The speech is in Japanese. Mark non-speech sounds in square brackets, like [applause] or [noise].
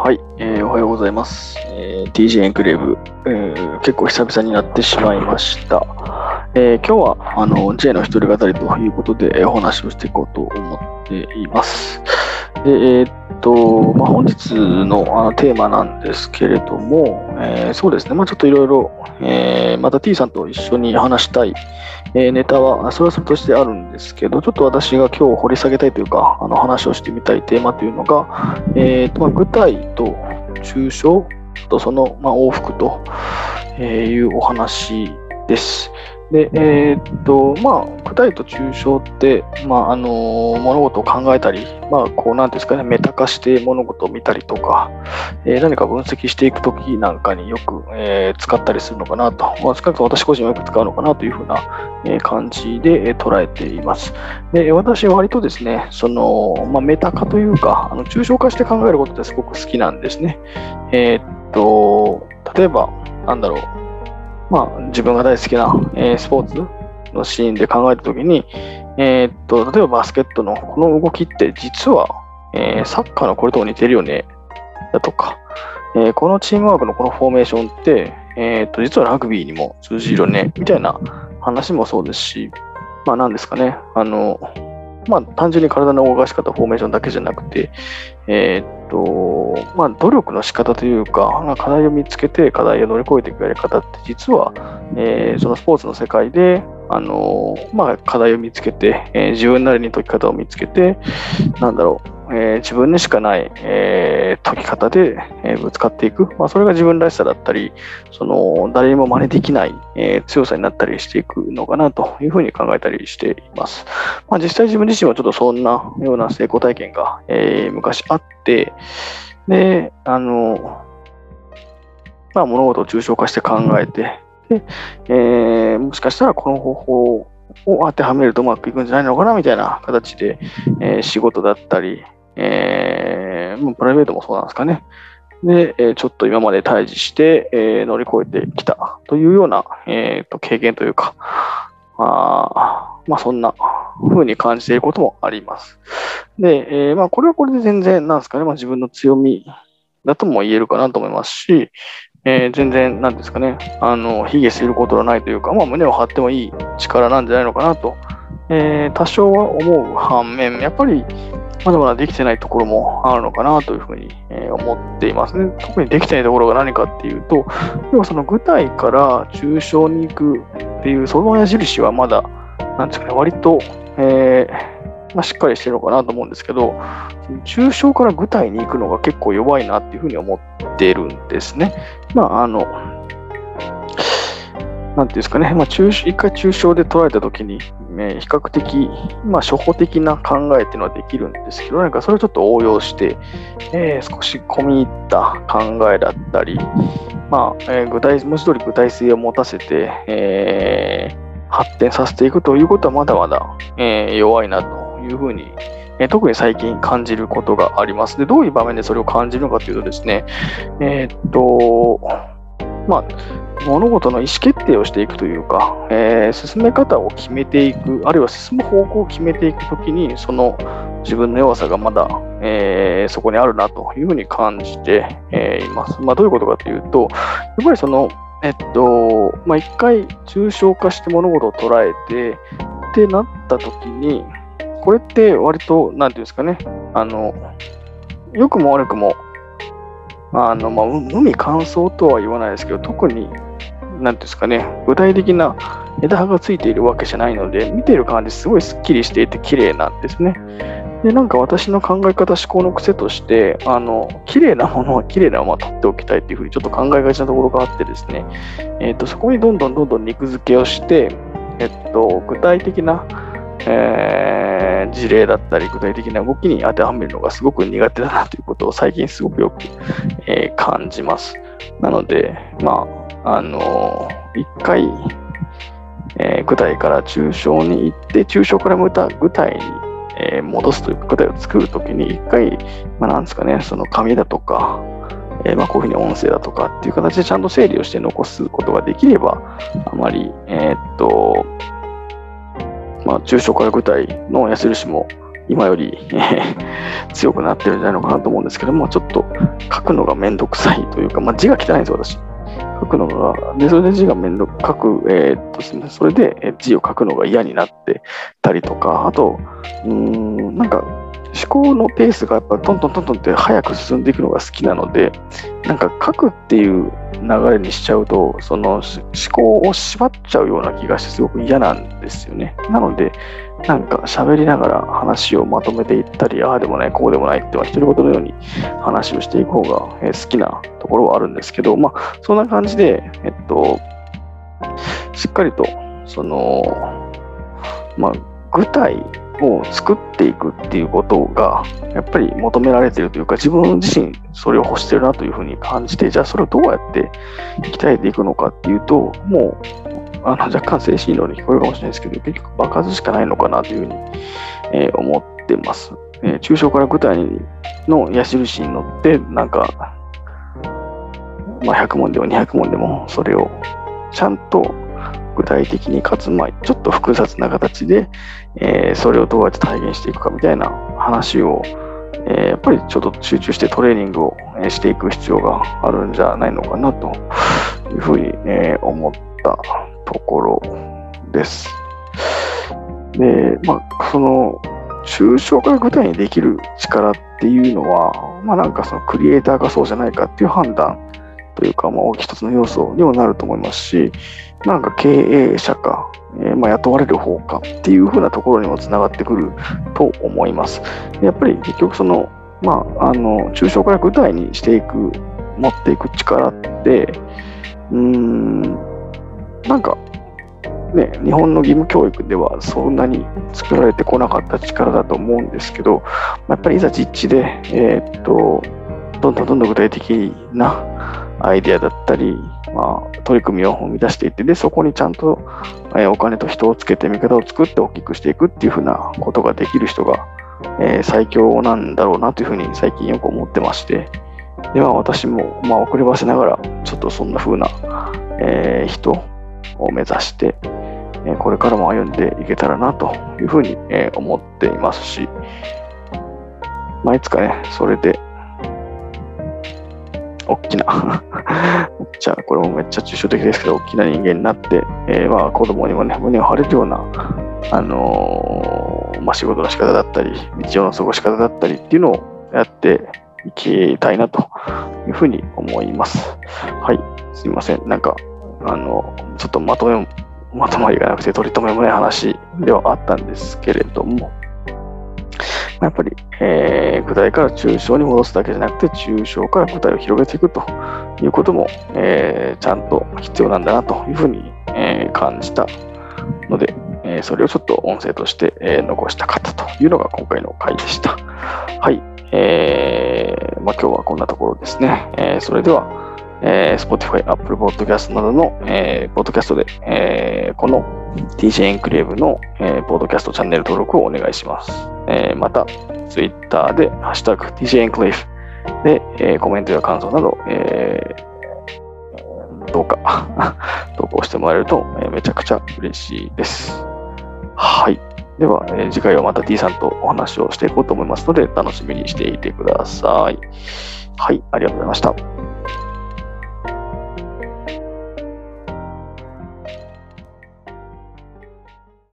はい、えー、おはようございます。えー、DJ エンクレーブ、えー、結構久々になってしまいました。えー、今日はあの J の一人語りということで、えお話をしていこうと思っています。で、えー、っと、まあ、本日のあのテーマなんですけれども、えー、そうですね、まあ、ちょっといろいろ、また T さんと一緒に話したい、えー、ネタは、それはそれとしてあるんですけど、ちょっと私が今日掘り下げたいというか、あの話をしてみたいテーマというのが、えーとまあ、具体と抽象とその、まあ、往復というお話です。で、えー、っと、まあ、具体と抽象って、まあ、あの、物事を考えたり、まあ、こう、なんですかね、メタ化して物事を見たりとか、えー、何か分析していくときなんかによく、えー、使ったりするのかなと、まあ、少なくとも私個人はよく使うのかなというふうな、え感じで、え捉えています。で、私は割とですね、その、まあ、メタ化というか、あの抽象化して考えることってすごく好きなんですね。えっと、例えば、なんだろう、まあ、自分が大好きな、えー、スポーツのシーンで考えたときに、えー、っと、例えばバスケットのこの動きって実は、えー、サッカーのこれと似てるよね、だとか、えこのチームワークのこのフォーメーションって、えっと、実はラグビーにも通じるよね、みたいな話もそうですし、まあ何ですかね、あの、まあ単純に体の動かし方、フォーメーションだけじゃなくて、えー、と、まあ努力の仕方というか、課題を見つけて課題を乗り越えていくやり方って実は、えー、そのスポーツの世界で、あのまあ、課題を見つけて、えー、自分なりに解き方を見つけて、なんだろう、えー、自分にしかない、えー、解き方で、えー、ぶつかっていく、まあ、それが自分らしさだったり、その誰にも真似できない、え強さになったりしていくのかなというふうに考えたりしています。まあ、実際自分自身はちょっとそんなような成功体験が、え昔あって、で、あの、まあ、物事を抽象化して考えて、で、え、もしかしたらこの方法を当てはめるとうまくいくんじゃないのかなみたいな形で、えー、仕事だったり、えー、プライベートもそうなんですかね。で、えちょっと今まで対峙して、え、乗り越えてきたというような、えーと、経験というか、あまあ、そんな風に感じていることもあります。で、えー、まあ、これはこれで全然、なんですかね、まあ、自分の強みだとも言えるかなと思いますし、えー、全然、なんですかね、あの、卑下することはないというか、まあ、胸を張ってもいい力なんじゃないのかなと、えー、多少は思う反面、やっぱり、まだまだできてないところもあるのかなというふうに、え、思っていますね。特にできてないところが何かっていうと、要はその具体から抽象に行くっていう、その矢印はまだ、なんですかね、割と、えーまあ、しっかりしてるのかなと思うんですけど、抽象から具体に行くのが結構弱いなっていうふうに思ってるんですね。まあ、あの、なんていうんですかね、まあ、抽一回抽象で捉えたときに、ね、比較的、まあ、初歩的な考えっていうのはできるんですけど、なんかそれをちょっと応用して、えー、少し込み入った考えだったり、まあ、えー、具体、文字通り具体性を持たせて、えー、発展させていくということはまだまだ、えー、弱いなというふうに、え特に最近感じることがあります。で、どういう場面でそれを感じるのかというとですね、えー、っと、まあ、物事の意思決定をしていくというか、えー、進め方を決めていく、あるいは進む方向を決めていくときに、その自分の弱さがまだ、えー、そこにあるなというふうに感じて、えー、います。まあ、どういうことかというと、やっぱりその、えっと、まあ、一回抽象化して物事を捉えて、ってなったときに、これって割と、なんていうんですかね、あの、良くも悪くも、あの、まあ、海乾燥とは言わないですけど、特に、なんていうんですかね、具体的な枝葉がついているわけじゃないので、見ている感じすごいスッキリしていて綺麗なんですね。で、なんか私の考え方、思考の癖として、あの、綺麗なものは綺麗なまま取っておきたいっていうふうにちょっと考えがちなところがあってですね、えっ、ー、と、そこにどんどんどんどん肉付けをして、えっと、具体的なえー、事例だったり具体的な動きに当てはめるのがすごく苦手だなということを最近すごくよく、えー、感じます。なので、まあ、あのー、一回、えー、具体から抽象に行って、抽象からまた具体に、えー、戻すというか、具体を作るときに、一回、まあ、なんですかね、その紙だとか、えー、まあこういうふうに音声だとかっていう形でちゃんと整理をして残すことができれば、あまり、えー、っと、まあ、中小から具体の矢印も、今より、えー、強くなってるんじゃないのかなと思うんですけども、ちょっと書くのがめんどくさいというか、まあ、字が汚いんですよ、私。書くのが、で、それで字がめんどく、書く、えー、っとですね、それで字を書くのが嫌になってたりとか、あと、うん、なんか、思考のペースがやっぱトントントントンって早く進んでいくのが好きなので、なんか書くっていう流れにしちゃうと、その思考を縛っちゃうような気がしてすごく嫌なんですよね。なので、なんか喋りながら話をまとめていったり、ああでもない、こうでもないって、独り言のように話をしていく方が好きなところはあるんですけど、まあ、そんな感じで、えっと、しっかりと、その、まあ、具体を作っていくっていうことが、やっぱり求められてるというか、自分自身それを欲してるなというふうに感じて、じゃあそれをどうやって鍛えていくのかっていうと、もう、あの若干精神論に聞こえるかもしれないですけど、結局爆発しかないのかなというふうに、えー、思ってます。えー、抽象から具体の矢印に乗って、なんか、まあ、100問でも200問でもそれをちゃんと具体的にかつ、まあ、ちょっと複雑な形で、えー、それをどうやって体現していくかみたいな話を、えー、やっぱりちょっと集中してトレーニングをしていく必要があるんじゃないのかなというふうに、え、思ったところです。で、まあ、その、抽象から具体にできる力っていうのは、まあなんかそのクリエイターがそうじゃないかっていう判断というか、まあ、一つの要素にもなると思いますし、なんか経営者か、えー、まあ、雇われる方かっていうふうなところにもつながってくると思います。やっぱり結局その、まあ、あの、抽象から具体にしていく、持っていく力って、うーん、なんか、ね、日本の義務教育ではそんなに作られてこなかった力だと思うんですけど、やっぱりいざ実地で、えー、っと、どんどんどんどん具体的なアイディアだったり、まあ、取り組みを生み出していって、で、そこにちゃんと、え、お金と人をつけて味方を作って大きくしていくっていうふうなことができる人が、えー、最強なんだろうなというふうに最近よく思ってまして、では私も、まあ、遅ればせながら、ちょっとそんな風な、えー、人を目指して、えこれからも歩んでいけたらなというふうに、え思っていますし、まあ、いつかね、それで、大きなめっちゃ、これもめっちゃ抽象的ですけど、大きな人間になって、えー、まあ子供にもね、胸を張れるような、あのー、まあ仕事の仕方だったり、日常の過ごし方だったりっていうのをやっていきたいなというふうに思います。はい、すいません。なんか、あの、ちょっとまとめ、まとまりがなくて取り留めもない話ではあったんですけれども、やっぱり、えー、具体から抽象に戻すだけじゃなくて、抽象から具体を広げていくということも、えー、ちゃんと必要なんだなというふうに、えー、感じたので、えそれをちょっと音声として、え残したかったというのが今回の回でした。[laughs] はい。えーまあ、今日はこんなところですね。えそれでは、えー、Spotify、Apple Podcast などの、えー、ポッドキャストで、えー、この DJ エンクレーブの、えー、ポッドキャストチャンネル登録をお願いします。えー、また、Twitter で、ハッシュタグ DJ エンクレーブで、えー、コメントや感想など、えー、どうか [laughs] 投稿してもらえると、え、めちゃくちゃ嬉しいです。はい。では、え、次回はまた D さんとお話をしていこうと思いますので、楽しみにしていてください。はい、ありがとうございました。